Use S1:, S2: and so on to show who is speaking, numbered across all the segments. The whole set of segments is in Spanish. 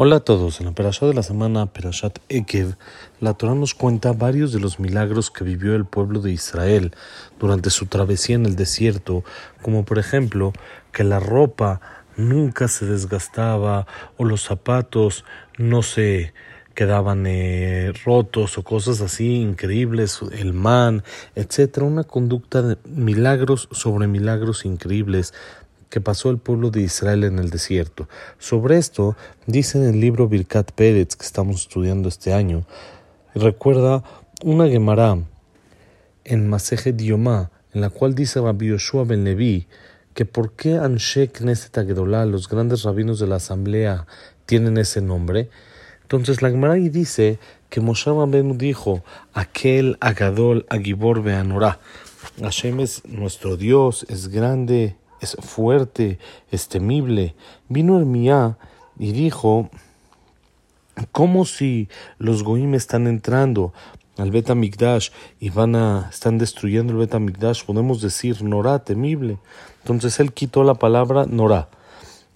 S1: Hola a todos, en la Perashá de la semana Perashat Ekev, la Torah nos cuenta varios de los milagros que vivió el pueblo de Israel durante su travesía en el desierto, como por ejemplo que la ropa nunca se desgastaba o los zapatos no se quedaban eh, rotos o cosas así increíbles, el man, etcétera, una conducta de milagros sobre milagros increíbles que pasó el pueblo de Israel en el desierto. Sobre esto dice en el libro Birkat Pérez que estamos estudiando este año, recuerda una Gemara en Maseje Diomá, en la cual dice Rabbi Yoshua ben Levi que por qué Anshe Knesset Agedolá, los grandes rabinos de la asamblea, tienen ese nombre. Entonces la Gemara dice que Moshe Rabbeinu dijo, aquel Agadol Agibor Beanorá. Hashem es nuestro Dios, es grande, es fuerte, es temible. Vino Hermía y dijo, ¿cómo si los Goim están entrando al Bet y van a, están destruyendo el Bet Podemos decir Norá, temible. Entonces él quitó la palabra Norá.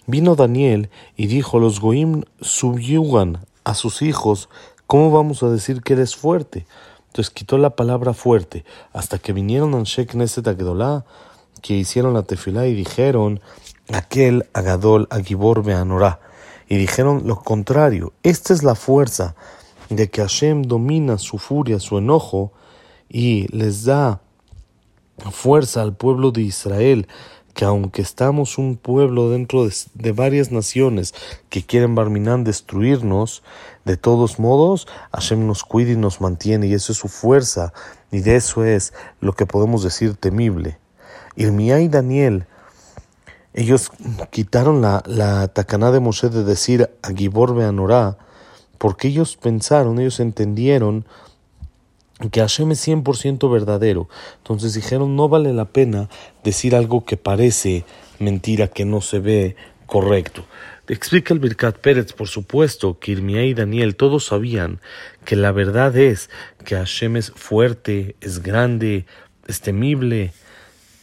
S1: Vino Daniel y dijo, los Goim subyugan a sus hijos, ¿cómo vamos a decir que eres fuerte? Entonces quitó la palabra fuerte, hasta que vinieron a Shek Neset que hicieron la tefilá y dijeron aquel Agadol Agibor Beanorá. Y dijeron lo contrario, esta es la fuerza de que Hashem domina su furia, su enojo, y les da fuerza al pueblo de Israel, que aunque estamos un pueblo dentro de, varias naciones que quieren Barminán destruirnos, de todos modos Hashem nos cuida y nos mantiene, y eso es su fuerza, y de eso es lo que podemos decir temible. Irmía y Daniel, ellos quitaron la, la tacaná de Moshe de decir a Gibor Beanorá, porque ellos pensaron, ellos entendieron que Hashem es 100% verdadero. Entonces dijeron, no vale la pena decir algo que parece mentira, que no se ve correcto. Explica el Birkat Pérez, por supuesto, que Irmía y Daniel todos sabían que la verdad es que Hashem es fuerte, es grande, es temible,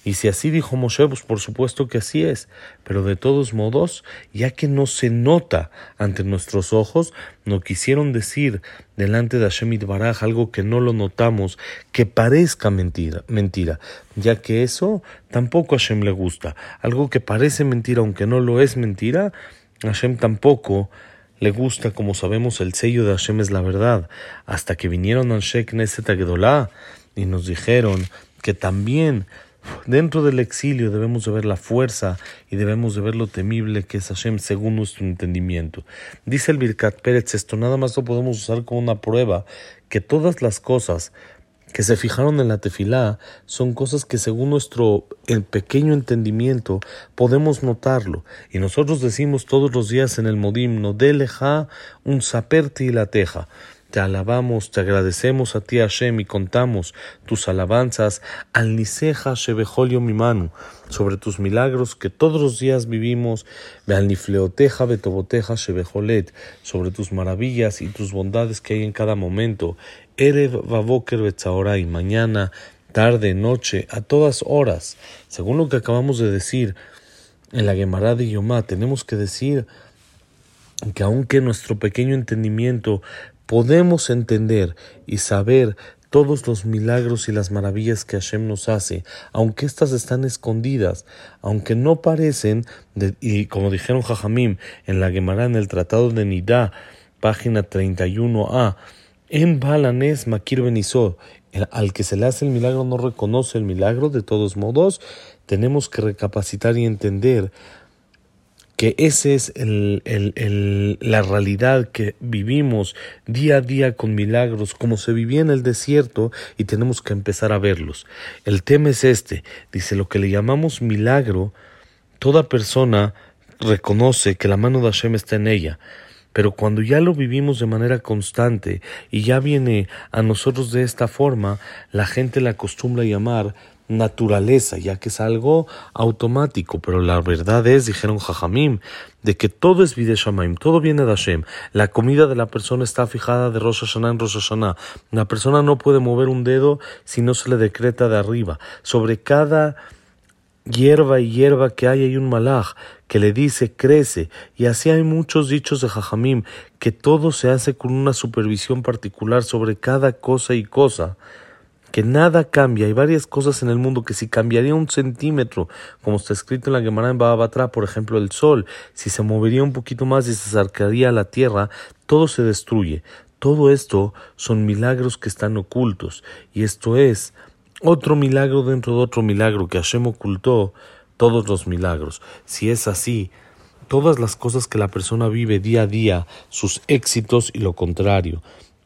S1: y si así dijo Moshe, pues por supuesto que así es. Pero de todos modos, ya que no se nota ante nuestros ojos, no quisieron decir delante de Hashem Baraj algo que no lo notamos, que parezca mentira, mentira, ya que eso tampoco a Hashem le gusta. Algo que parece mentira, aunque no lo es mentira, a Hashem tampoco le gusta, como sabemos, el sello de Hashem es la verdad. Hasta que vinieron a Shek Neset y nos dijeron que también Dentro del exilio debemos de ver la fuerza y debemos de ver lo temible que es Hashem según nuestro entendimiento. Dice el Birkat Pérez, esto nada más lo podemos usar como una prueba, que todas las cosas que se fijaron en la tefilá son cosas que según nuestro el pequeño entendimiento podemos notarlo. Y nosotros decimos todos los días en el modim, no deleja un saperti y la teja. Te alabamos, te agradecemos a ti Hashem y contamos tus alabanzas. Al Niseja Shebejolio mi mano sobre tus milagros que todos los días vivimos, al Betoboteja Shebejolet sobre tus maravillas y tus bondades que hay en cada momento, Erev Vavoker y mañana, tarde, noche, a todas horas, según lo que acabamos de decir en la Gemara de Yomá, tenemos que decir que aunque nuestro pequeño entendimiento podemos entender y saber todos los milagros y las maravillas que Hashem nos hace, aunque éstas están escondidas, aunque no parecen, y como dijeron Jajamim en la Gemara en el Tratado de Nidá, página 31a, en Balanes Makir Benizó, al que se le hace el milagro no reconoce el milagro, de todos modos, tenemos que recapacitar y entender que esa es la realidad que vivimos día a día con milagros, como se vivía en el desierto y tenemos que empezar a verlos. El tema es este, dice lo que le llamamos milagro, toda persona reconoce que la mano de Hashem está en ella. Pero cuando ya lo vivimos de manera constante y ya viene a nosotros de esta forma, la gente la acostumbra llamar naturaleza, ya que es algo automático, pero la verdad es, dijeron Jajamim, de que todo es Videshamaim, todo viene de Hashem. La comida de la persona está fijada de Rosh en Rosh Hashanah. La persona no puede mover un dedo si no se le decreta de arriba. Sobre cada hierba y hierba que hay, hay un malaj que le dice crece. Y así hay muchos dichos de Jajamim, que todo se hace con una supervisión particular sobre cada cosa y cosa. Que nada cambia. Hay varias cosas en el mundo que si cambiaría un centímetro, como está escrito en la Gemara en Babatra, por ejemplo, el sol, si se movería un poquito más y se acercaría a la tierra, todo se destruye. Todo esto son milagros que están ocultos. Y esto es otro milagro dentro de otro milagro que Hashem ocultó todos los milagros. Si es así, todas las cosas que la persona vive día a día, sus éxitos y lo contrario,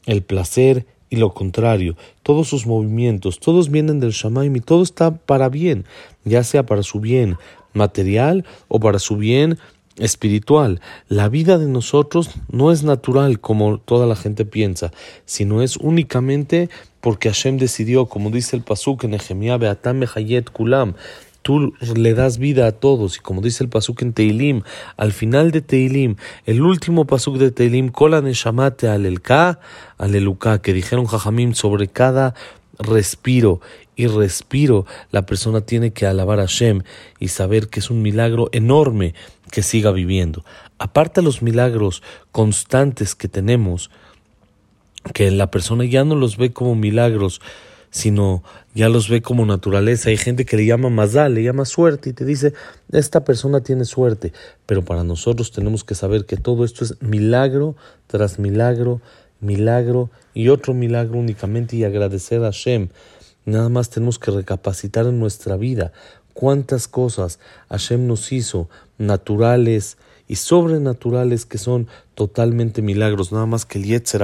S1: el placer y lo contrario, todos sus movimientos, todos vienen del Shamaim y todo está para bien, ya sea para su bien material o para su bien espiritual. La vida de nosotros no es natural como toda la gente piensa, sino es únicamente porque Hashem decidió, como dice el Pasuk en Nehemiah, Beatam Mehayet Kulam, tú le das vida a todos, y como dice el Pasuk en Teilim, al final de Teilim, el último Pasuk de Teilim, Kola Neshamate Alelka, Aleluka, que dijeron Jajamim sobre cada respiro y respiro, la persona tiene que alabar a Hashem y saber que es un milagro enorme que siga viviendo. Aparte de los milagros constantes que tenemos, que la persona ya no los ve como milagros, sino ya los ve como naturaleza. Hay gente que le llama mazal, le llama suerte y te dice, esta persona tiene suerte. Pero para nosotros tenemos que saber que todo esto es milagro tras milagro, milagro y otro milagro únicamente y agradecer a Hashem. Nada más tenemos que recapacitar en nuestra vida cuántas cosas Hashem nos hizo naturales y sobrenaturales que son totalmente milagros, nada más que el Yetzer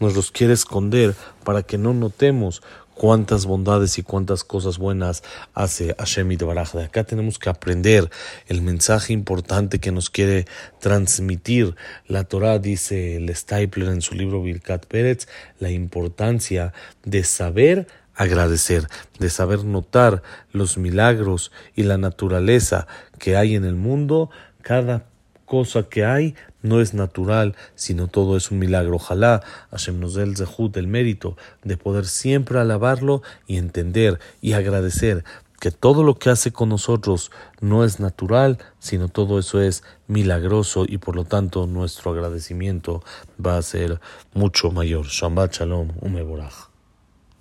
S1: nos los quiere esconder para que no notemos cuántas bondades y cuántas cosas buenas hace Hashem y De acá tenemos que aprender el mensaje importante que nos quiere transmitir. La Torah dice el Stapler en su libro Birkat Pérez, la importancia de saber agradecer, de saber notar los milagros y la naturaleza que hay en el mundo, cada cosa que hay no es natural, sino todo es un milagro. Ojalá Hashem nos dé el zehut, el mérito de poder siempre alabarlo y entender y agradecer que todo lo que hace con nosotros no es natural, sino todo eso es milagroso y por lo tanto nuestro agradecimiento va a ser mucho mayor. Shabbat Shalom, Umeborach.